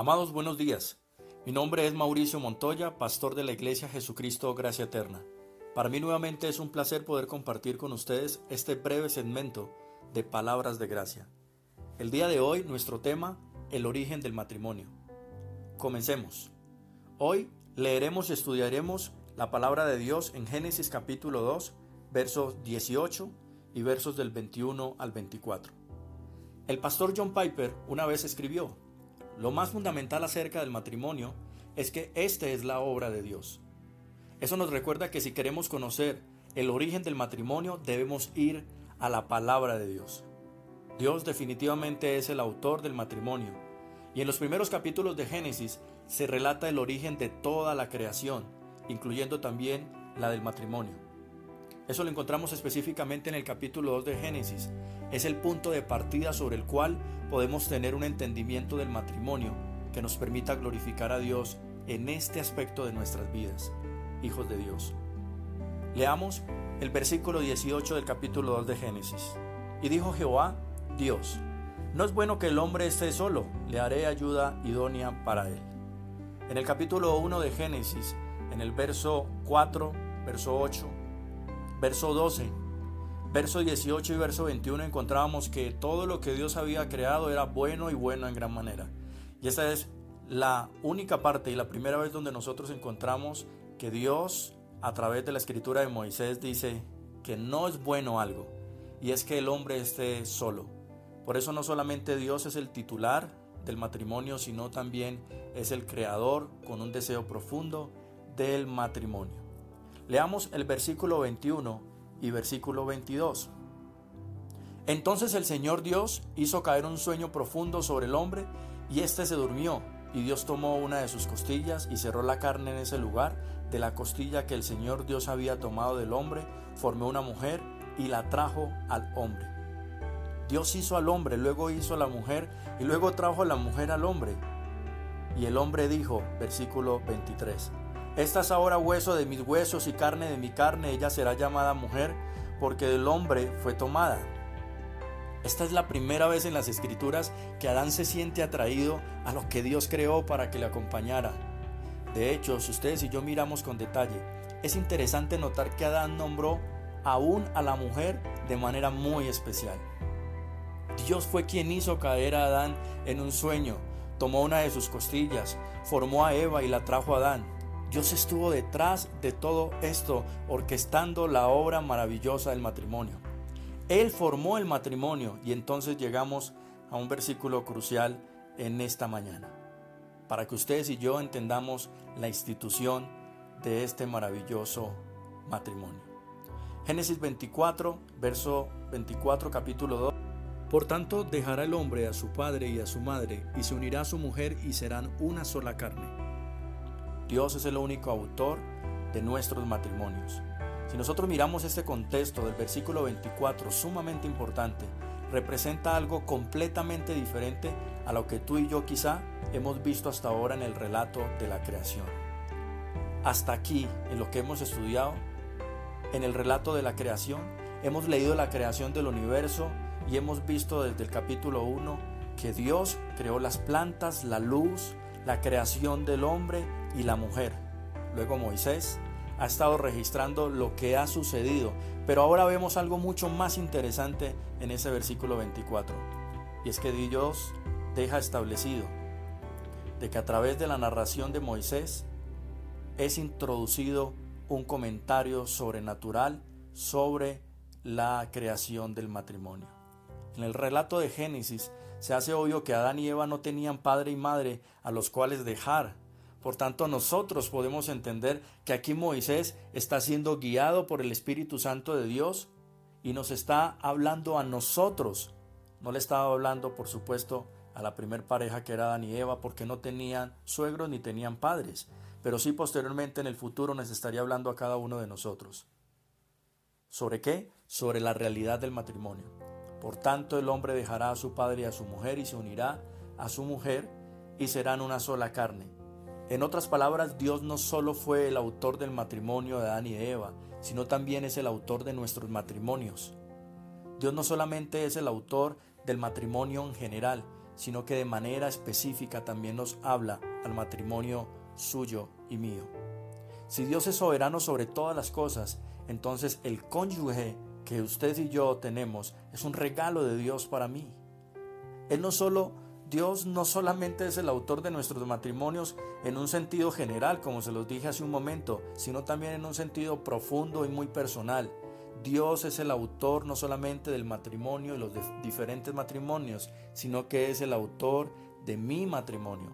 Amados, buenos días. Mi nombre es Mauricio Montoya, pastor de la Iglesia Jesucristo Gracia Eterna. Para mí nuevamente es un placer poder compartir con ustedes este breve segmento de palabras de gracia. El día de hoy nuestro tema, el origen del matrimonio. Comencemos. Hoy leeremos y estudiaremos la palabra de Dios en Génesis capítulo 2, versos 18 y versos del 21 al 24. El pastor John Piper una vez escribió, lo más fundamental acerca del matrimonio es que esta es la obra de Dios. Eso nos recuerda que si queremos conocer el origen del matrimonio debemos ir a la palabra de Dios. Dios definitivamente es el autor del matrimonio. Y en los primeros capítulos de Génesis se relata el origen de toda la creación, incluyendo también la del matrimonio. Eso lo encontramos específicamente en el capítulo 2 de Génesis. Es el punto de partida sobre el cual podemos tener un entendimiento del matrimonio que nos permita glorificar a Dios en este aspecto de nuestras vidas, hijos de Dios. Leamos el versículo 18 del capítulo 2 de Génesis. Y dijo Jehová, Dios, no es bueno que el hombre esté solo, le haré ayuda idónea para él. En el capítulo 1 de Génesis, en el verso 4, verso 8, verso 12, verso 18 y verso 21 encontrábamos que todo lo que Dios había creado era bueno y bueno en gran manera. Y esta es la única parte y la primera vez donde nosotros encontramos que Dios a través de la escritura de Moisés dice que no es bueno algo y es que el hombre esté solo. Por eso no solamente Dios es el titular del matrimonio, sino también es el creador con un deseo profundo del matrimonio. Leamos el versículo 21 y versículo 22. Entonces el Señor Dios hizo caer un sueño profundo sobre el hombre y éste se durmió. Y Dios tomó una de sus costillas y cerró la carne en ese lugar. De la costilla que el Señor Dios había tomado del hombre, formó una mujer y la trajo al hombre. Dios hizo al hombre, luego hizo a la mujer y luego trajo a la mujer al hombre. Y el hombre dijo, versículo 23, esta es ahora hueso de mis huesos y carne de mi carne, ella será llamada mujer, porque del hombre fue tomada. Esta es la primera vez en las escrituras que Adán se siente atraído a lo que Dios creó para que le acompañara. De hecho, si ustedes y yo miramos con detalle, es interesante notar que Adán nombró aún a la mujer de manera muy especial. Dios fue quien hizo caer a Adán en un sueño, tomó una de sus costillas, formó a Eva y la trajo a Adán. Dios estuvo detrás de todo esto, orquestando la obra maravillosa del matrimonio. Él formó el matrimonio y entonces llegamos a un versículo crucial en esta mañana, para que ustedes y yo entendamos la institución de este maravilloso matrimonio. Génesis 24, verso 24, capítulo 2. Por tanto, dejará el hombre a su padre y a su madre, y se unirá a su mujer, y serán una sola carne. Dios es el único autor de nuestros matrimonios. Si nosotros miramos este contexto del versículo 24, sumamente importante, representa algo completamente diferente a lo que tú y yo quizá hemos visto hasta ahora en el relato de la creación. Hasta aquí, en lo que hemos estudiado, en el relato de la creación, hemos leído la creación del universo y hemos visto desde el capítulo 1 que Dios creó las plantas, la luz, la creación del hombre y la mujer. Luego Moisés ha estado registrando lo que ha sucedido, pero ahora vemos algo mucho más interesante en ese versículo 24. Y es que Dios deja establecido de que a través de la narración de Moisés es introducido un comentario sobrenatural sobre la creación del matrimonio. En el relato de Génesis se hace obvio que Adán y Eva no tenían padre y madre a los cuales dejar. Por tanto, nosotros podemos entender que aquí Moisés está siendo guiado por el Espíritu Santo de Dios y nos está hablando a nosotros. No le estaba hablando, por supuesto, a la primer pareja que era Adán y Eva porque no tenían suegros ni tenían padres, pero sí posteriormente en el futuro nos estaría hablando a cada uno de nosotros. ¿Sobre qué? Sobre la realidad del matrimonio. Por tanto, el hombre dejará a su padre y a su mujer y se unirá a su mujer y serán una sola carne. En otras palabras, Dios no solo fue el autor del matrimonio de Adán y Eva, sino también es el autor de nuestros matrimonios. Dios no solamente es el autor del matrimonio en general, sino que de manera específica también nos habla al matrimonio suyo y mío. Si Dios es soberano sobre todas las cosas, entonces el cónyuge que usted y yo tenemos es un regalo de Dios para mí. Él no solo Dios no solamente es el autor de nuestros matrimonios en un sentido general, como se los dije hace un momento, sino también en un sentido profundo y muy personal. Dios es el autor no solamente del matrimonio y los diferentes matrimonios, sino que es el autor de mi matrimonio.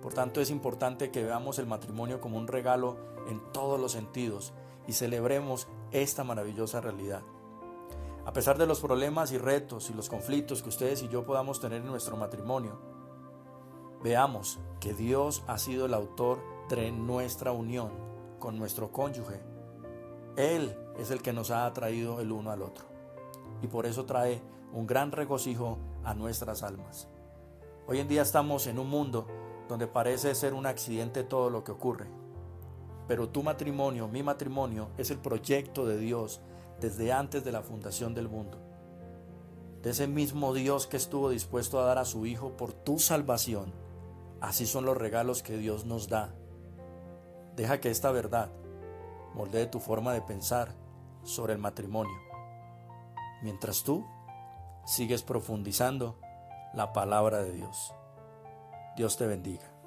Por tanto, es importante que veamos el matrimonio como un regalo en todos los sentidos y celebremos esta maravillosa realidad. A pesar de los problemas y retos y los conflictos que ustedes y yo podamos tener en nuestro matrimonio, veamos que Dios ha sido el autor de nuestra unión con nuestro cónyuge. Él es el que nos ha atraído el uno al otro y por eso trae un gran regocijo a nuestras almas. Hoy en día estamos en un mundo donde parece ser un accidente todo lo que ocurre, pero tu matrimonio, mi matrimonio, es el proyecto de Dios desde antes de la fundación del mundo. De ese mismo Dios que estuvo dispuesto a dar a su Hijo por tu salvación, así son los regalos que Dios nos da. Deja que esta verdad moldee tu forma de pensar sobre el matrimonio, mientras tú sigues profundizando la palabra de Dios. Dios te bendiga.